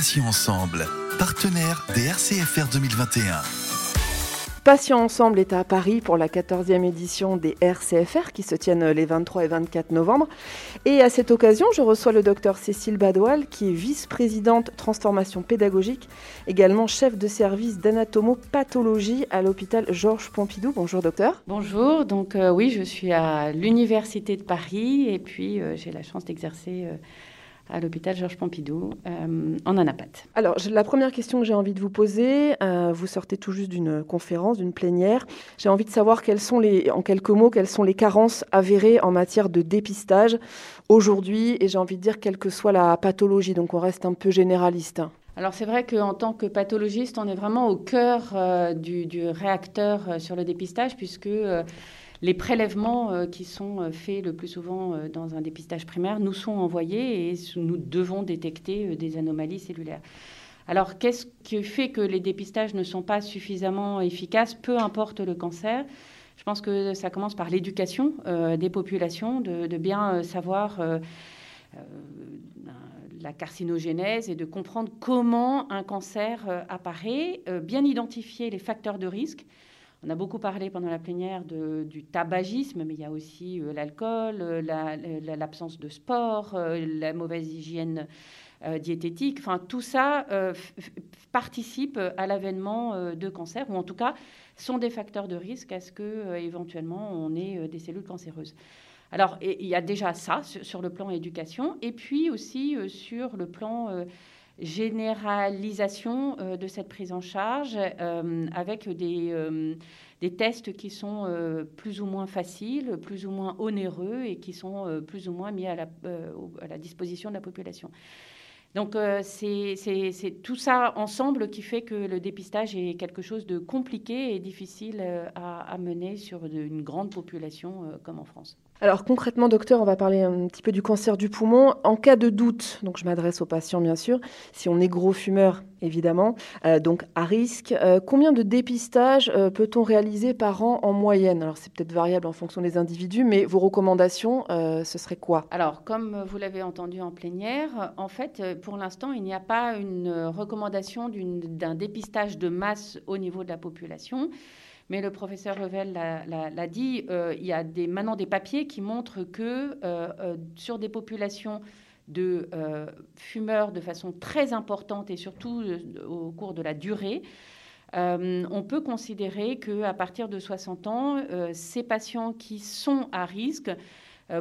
Patients ensemble, partenaire des RCFR 2021. Patients Ensemble est à Paris pour la 14e édition des RCFR qui se tiennent les 23 et 24 novembre. Et à cette occasion, je reçois le docteur Cécile Badoil qui est vice-présidente transformation pédagogique, également chef de service d'anatomopathologie à l'hôpital Georges Pompidou. Bonjour docteur. Bonjour, donc euh, oui, je suis à l'Université de Paris et puis euh, j'ai la chance d'exercer... Euh, à l'hôpital Georges Pompidou euh, en Anapathe. Alors, la première question que j'ai envie de vous poser, euh, vous sortez tout juste d'une conférence, d'une plénière. J'ai envie de savoir quelles sont les, en quelques mots, quelles sont les carences avérées en matière de dépistage aujourd'hui, et j'ai envie de dire quelle que soit la pathologie. Donc, on reste un peu généraliste. Alors c'est vrai qu'en tant que pathologiste, on est vraiment au cœur euh, du, du, réacteur sur le dépistage, puisque les prélèvements euh, qui sont euh, faits le plus souvent euh, dans un dépistage primaire nous sont envoyés et nous devons détecter des anomalies cellulaires. Alors, qu'est-ce qui fait que les dépistages ne sont pas suffisamment efficaces, peu importe le cancer Je pense que ça commence par l'éducation des populations, de, bien savoir la carcinogénèse et de comprendre comment un cancer apparaît, bien identifier les facteurs de risque. On a beaucoup parlé pendant la plénière du tabagisme, mais il y a aussi euh, l'alcool, euh, l'absence de sport, euh, la mauvaise hygiène diététique. Enfin, tout ça participe à l'avènement de cancer, ou en tout cas sont des facteurs de risque à ce que éventuellement on ait des cellules cancéreuses. Alors, il y a déjà ça sur le plan éducation, et puis aussi sur le plan généralisation euh, de cette prise en charge euh, avec des, euh, des, tests qui sont plus ou moins faciles, plus ou moins onéreux et qui sont plus ou moins mis à la, disposition de la population. Donc c'est tout ça ensemble qui fait que le dépistage est quelque chose de compliqué et difficile à mener sur une grande population comme en France. Alors concrètement, docteur, on va parler un petit peu du cancer du poumon. En cas de doute, donc je m'adresse aux patients bien sûr, si on est gros fumeur, évidemment, euh, donc à risque, euh, combien de dépistages euh, peut-on réaliser par an en moyenne? Alors c'est peut-être variable en fonction des individus, mais vos recommandations, ce serait quoi? Alors comme vous l'avez entendu en plénière, en fait, pour l'instant, il n'y a pas une recommandation d'un dépistage de masse au niveau de la population. Mais le professeur Revel l'a dit, euh, il y a des, maintenant des papiers qui montrent que euh, euh, sur des populations de fumeurs de façon très importante et surtout au cours de la durée, on peut considérer qu'à partir de 60 ans, ces patients qui sont à risque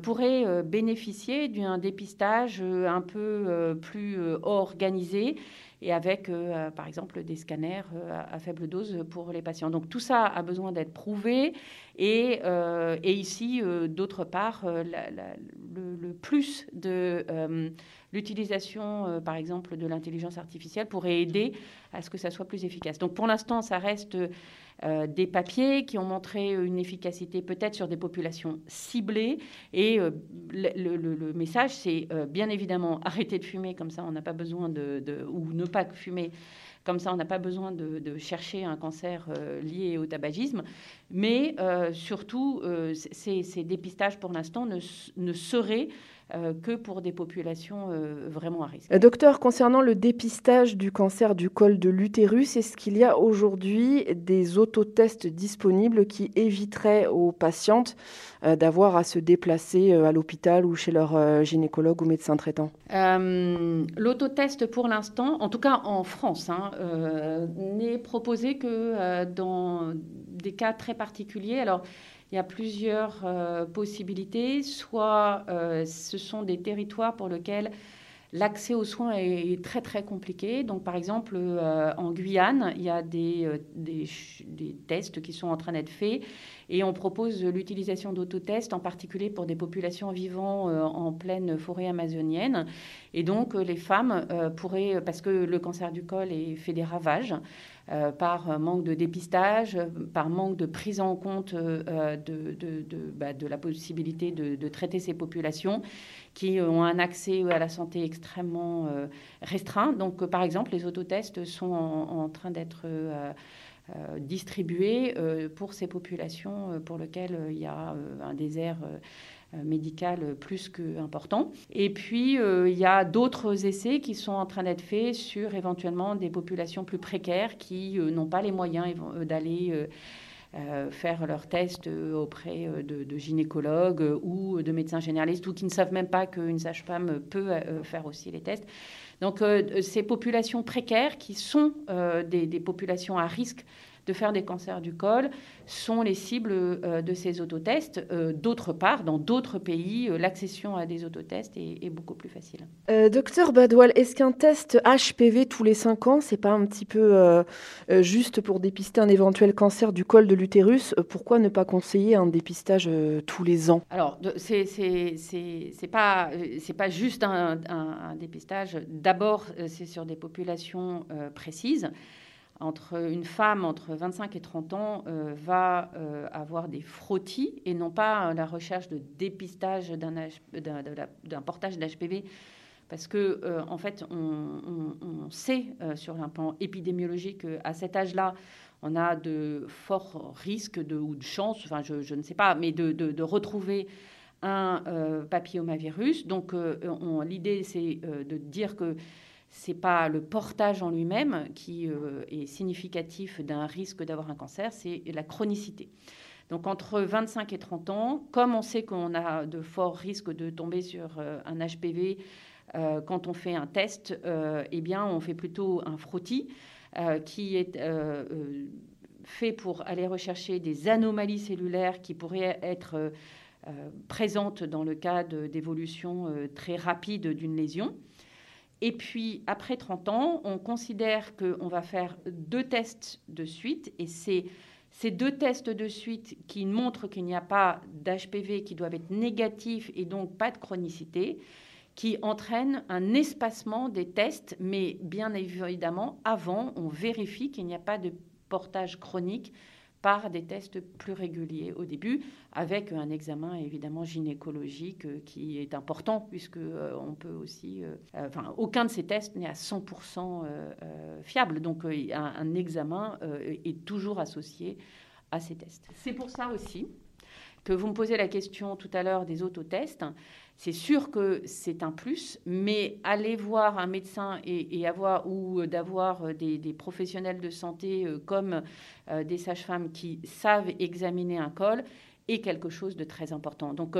pourraient bénéficier d'un dépistage un peu plus organisé et avec, euh, par exemple, des scanners euh, à, faible dose pour les patients. Donc tout ça a besoin d'être prouvé. Et, euh, et ici, d'autre part, le, plus de l'utilisation, par exemple, de l'intelligence artificielle pourrait aider à ce que ça soit plus efficace. Donc pour l'instant, ça reste des papiers qui ont montré une efficacité peut-être sur des populations ciblées. Et le, message, c'est bien évidemment arrêter de fumer, comme ça on n'a pas besoin de, ou ne pas fumer. Comme ça, on n'a pas besoin de, chercher un cancer lié au tabagisme. Mais surtout, ces, dépistages, pour l'instant, ne, ne seraient euh, que pour des populations euh, vraiment à risque. Euh, docteur, concernant le dépistage du cancer du col de l'utérus, est-ce qu'il y a aujourd'hui des autotests disponibles qui éviteraient aux patientes d'avoir à se déplacer à l'hôpital ou chez leur gynécologue ou médecin traitant? L'autotest, pour l'instant, en tout cas en France, hein, n'est proposé que dans des cas très particuliers. Alors, il y a plusieurs euh, possibilités. Soit euh, ce sont des territoires pour lesquels l'accès aux soins est, très très compliqué. Donc par exemple euh, en Guyane, il y a des, des, tests qui sont en train d'être faits et on propose l'utilisation d'autotests en particulier pour des populations vivant en pleine forêt amazonienne. Et donc les femmes pourraient, parce que le cancer du col fait des ravages, par manque de dépistage, par manque de prise en compte euh, bah, de, la possibilité de, traiter ces populations qui ont un accès à la santé extrêmement euh, restreint. Donc, par exemple, les autotests sont en, train d'être distribués pour ces populations pour lesquelles il y a un désert médical plus qu'important. Et puis, il y a d'autres essais qui sont en train d'être faits sur éventuellement des populations plus précaires qui n'ont pas les moyens d'aller euh, faire leurs tests euh, auprès euh, de, gynécologues ou de médecins généralistes ou qui ne savent même pas qu'une sage-femme peut faire aussi les tests. Donc ces populations précaires qui sont des, populations à risque de faire des cancers du col sont les cibles euh, de ces autotests. Euh, d'autre part, dans d'autres pays, euh, l'accession à des autotests est, beaucoup plus facile. docteur Badwal, est-ce qu'un test HPV tous les 5 ans, c'est pas un petit peu juste pour dépister un éventuel cancer du col de l'utérus? Pourquoi ne pas conseiller un dépistage tous les ans? Alors, c'est pas pas juste un, un dépistage. D'abord, c'est sur des populations précises entre une femme entre 25 et 30 ans euh, va euh, avoir des frottis et non pas la recherche de dépistage d'un portage d'HPV. Parce que, euh, en fait, on, sait sur un plan épidémiologique qu'à cet âge-là, on a de forts risques de, ou de chances, enfin, je, ne sais pas, mais de retrouver un papillomavirus. Donc, l'idée, c'est de dire que c'est pas le portage en lui-même qui euh, est significatif d'un risque d'avoir un cancer, c'est la chronicité. Donc entre 25 et 30 ans, comme on sait qu'on a de forts risques de tomber sur euh, un HPV euh, quand on fait un test, eh bien on fait plutôt un frottis qui est fait pour aller rechercher des anomalies cellulaires qui pourraient être présentes dans le cas d'évolution très rapide d'une lésion. Et puis, après 30 ans, on considère qu'on va faire deux tests de suite. Et c'est ces deux tests de suite qui montrent qu'il n'y a pas d'HPV qui doivent être négatifs et donc pas de chronicité, qui entraînent un espacement des tests. Mais bien évidemment, avant, on vérifie qu'il n'y a pas de portage chronique par des tests plus réguliers au début, avec un examen évidemment gynécologique euh, qui est important, puisque euh, on peut aussi, euh, enfin, aucun de ces tests n'est à 100% fiable, donc un, un, examen est toujours associé à ces tests. C'est pour ça aussi que vous me posez la question tout à l'heure des autotests. C'est sûr que c'est un plus, mais aller voir un médecin et, avoir ou d'avoir des, professionnels de santé euh, comme euh, des sages-femmes qui savent examiner un col est quelque chose de très important. Donc,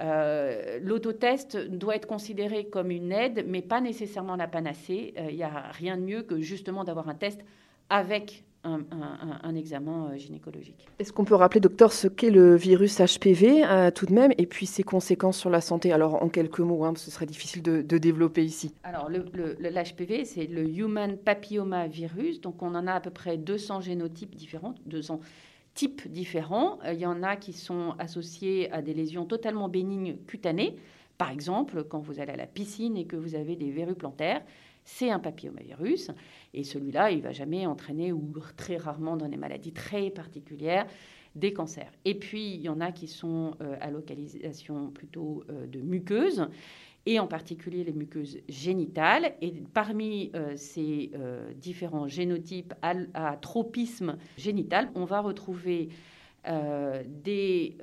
euh, l'autotest doit être considéré comme une aide, mais pas nécessairement la panacée. Il n'y a rien de mieux que justement d'avoir un test avec un, examen euh, gynécologique. Est-ce qu'on peut rappeler, docteur, ce qu'est le virus HPV euh, tout de même, et puis ses conséquences sur la santé? Alors, en quelques mots, hein, ce serait difficile de, développer ici. Alors, l'HPV, c'est le Human Papilloma Virus. Donc, on en a à peu près 200 génotypes différents, 200 types différents. Euh, il y en a qui sont associés à des lésions totalement bénignes cutanées. Par exemple, quand vous allez à la piscine et que vous avez des verrues plantaires, c'est un papillomavirus. Et celui-là, il va jamais entraîner, ou très rarement dans des maladies très particulières, des cancers. Et puis, il y en a qui sont euh, à localisation plutôt euh, de muqueuses, et en particulier les muqueuses génitales. Et parmi euh, ces différents génotypes à, tropisme génital, on va retrouver des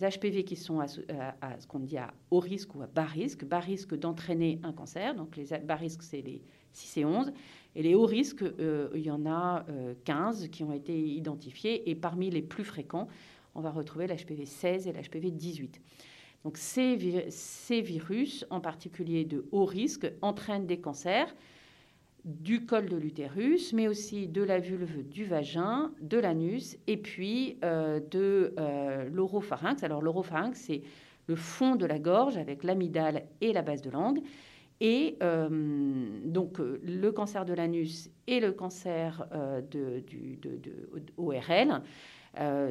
HPV qui sont à, ce qu'on dit à haut risque ou à bas risque, bas risque d'entraîner un cancer. Donc les bas risques, c'est les 6 et 11. Et les hauts risques, euh, il y en a 15 euh, qui ont été identifiés. Et parmi les plus fréquents, on va retrouver l'HPV 16 et l'HPV 18. Donc ces, ces, virus, en particulier de haut risque, entraînent des cancers du col de l'utérus, mais aussi de la vulve du vagin, de l'anus et puis euh, de l'oropharynx. Alors l'oropharynx, c'est le fond de la gorge avec l'amygdale et la base de langue. Et euh, donc euh, le cancer de l'anus et le cancer euh, de,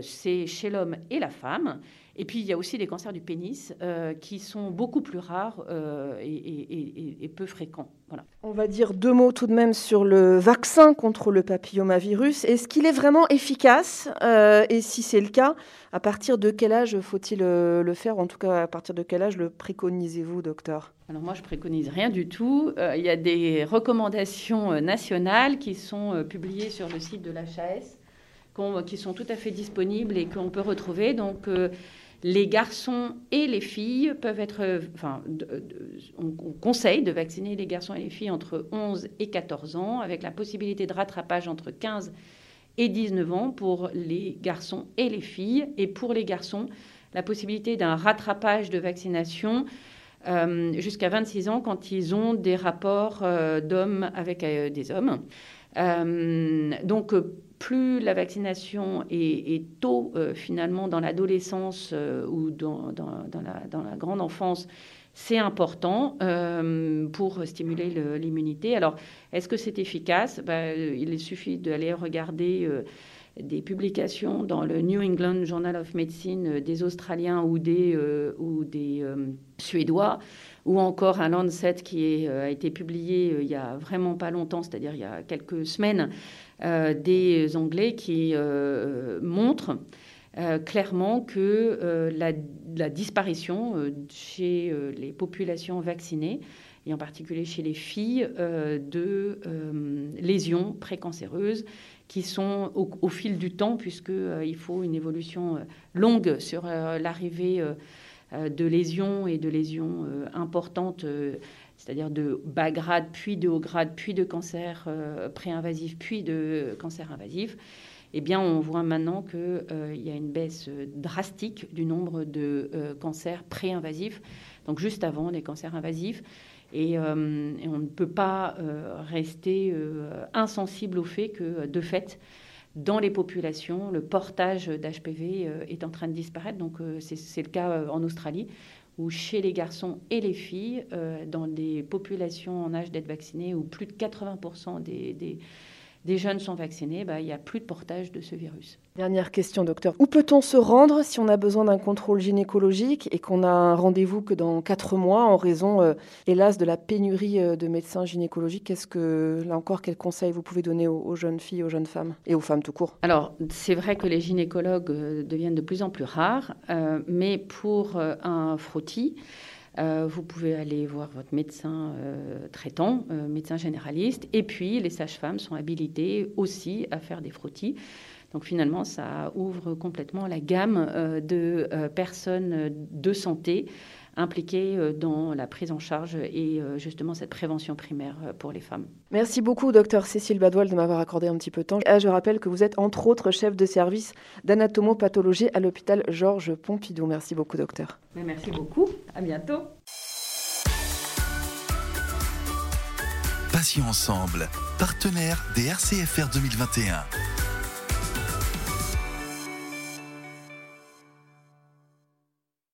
c'est chez l'homme et la femme. Et puis il y a aussi des cancers du pénis qui sont beaucoup plus rares et, peu fréquents. Voilà. On va dire deux mots tout de même sur le vaccin contre le papillomavirus. Est-ce qu'il est vraiment efficace Et si c'est le cas, à partir de quel âge faut-il le faire? En tout cas, à partir de quel âge le préconisez-vous, docteur? Alors moi, je préconise rien du tout. Euh, il y a des recommandations euh, nationales qui sont euh, publiées sur le site de l'HAS, qui sont tout à fait disponibles et qu'on peut retrouver. Donc, les garçons et les filles peuvent être, enfin, on, conseille de vacciner les garçons et les filles entre 11 et 14 ans, avec la possibilité de rattrapage entre 15 et 19 ans pour les garçons et les filles, et pour les garçons, la possibilité d'un rattrapage de vaccination euh, jusqu'à 26 ans quand ils ont des rapports euh, d'hommes avec euh, des hommes. Donc, plus la vaccination est, tôt, finalement, dans l'adolescence ou dans, la, grande enfance, c'est important pour stimuler l'immunité. Alors, est-ce que c'est efficace? Ben, Il suffit d'aller regarder des publications dans le New England Journal of Medicine euh, des Australiens ou des, euh, ou des euh, Suédois, ou encore un Lancet qui a été publié il y a vraiment pas longtemps, c'est-à-dire il y a quelques semaines, des Anglais qui montrent clairement que la, la, disparition chez les populations vaccinées, et en particulier chez les filles, de lésions précancéreuses, qui sont au, fil du temps, puisqu'il euh, faut une évolution euh, longue sur euh, l'arrivée de lésions et de lésions importantes, c'est-à-dire de bas grade, puis de haut grade, puis de cancer pré-invasif, puis de cancer invasif. Eh bien, on voit maintenant qu'il y a une baisse drastique du nombre de cancers pré-invasifs, donc juste avant les cancers invasifs. Euh, et, on ne peut pas euh, rester euh, insensible au fait que, de fait, dans les populations, le portage d'HPV est en train de disparaître. Donc c'est le cas en Australie, où chez les garçons et les filles, dans des populations en âge d'être vaccinées, où plus de 80% des des jeunes sont vaccinés, bah, il n'y a plus de portage de ce virus. Dernière question, docteur. Où peut-on se rendre si on a besoin d'un contrôle gynécologique et qu'on a un rendez-vous que dans quatre mois en raison, euh, hélas, de la pénurie euh, de médecins gynécologiques? Qu'est-ce que, là encore, quels conseils vous pouvez donner aux, jeunes filles, aux jeunes femmes et aux femmes tout court? Alors, c'est vrai que les gynécologues euh, deviennent de plus en plus rares, mais pour un frottis, vous pouvez aller voir votre médecin euh, traitant, euh, médecin généraliste. Et puis, les sages-femmes sont habilitées aussi à faire des frottis. Donc finalement, ça ouvre complètement la gamme de personnes de santé impliqués euh, dans la prise en charge et euh, justement cette prévention primaire euh, pour les femmes. Merci beaucoup, docteur Cécile Badoil, de m'avoir accordé un petit peu de temps. je rappelle que vous êtes entre autres chef de service d'anatomopathologie à l'hôpital Georges Pompidou. Merci beaucoup, docteur. Merci beaucoup. À bientôt. Passions ensemble, partenaire des RCFR 2021.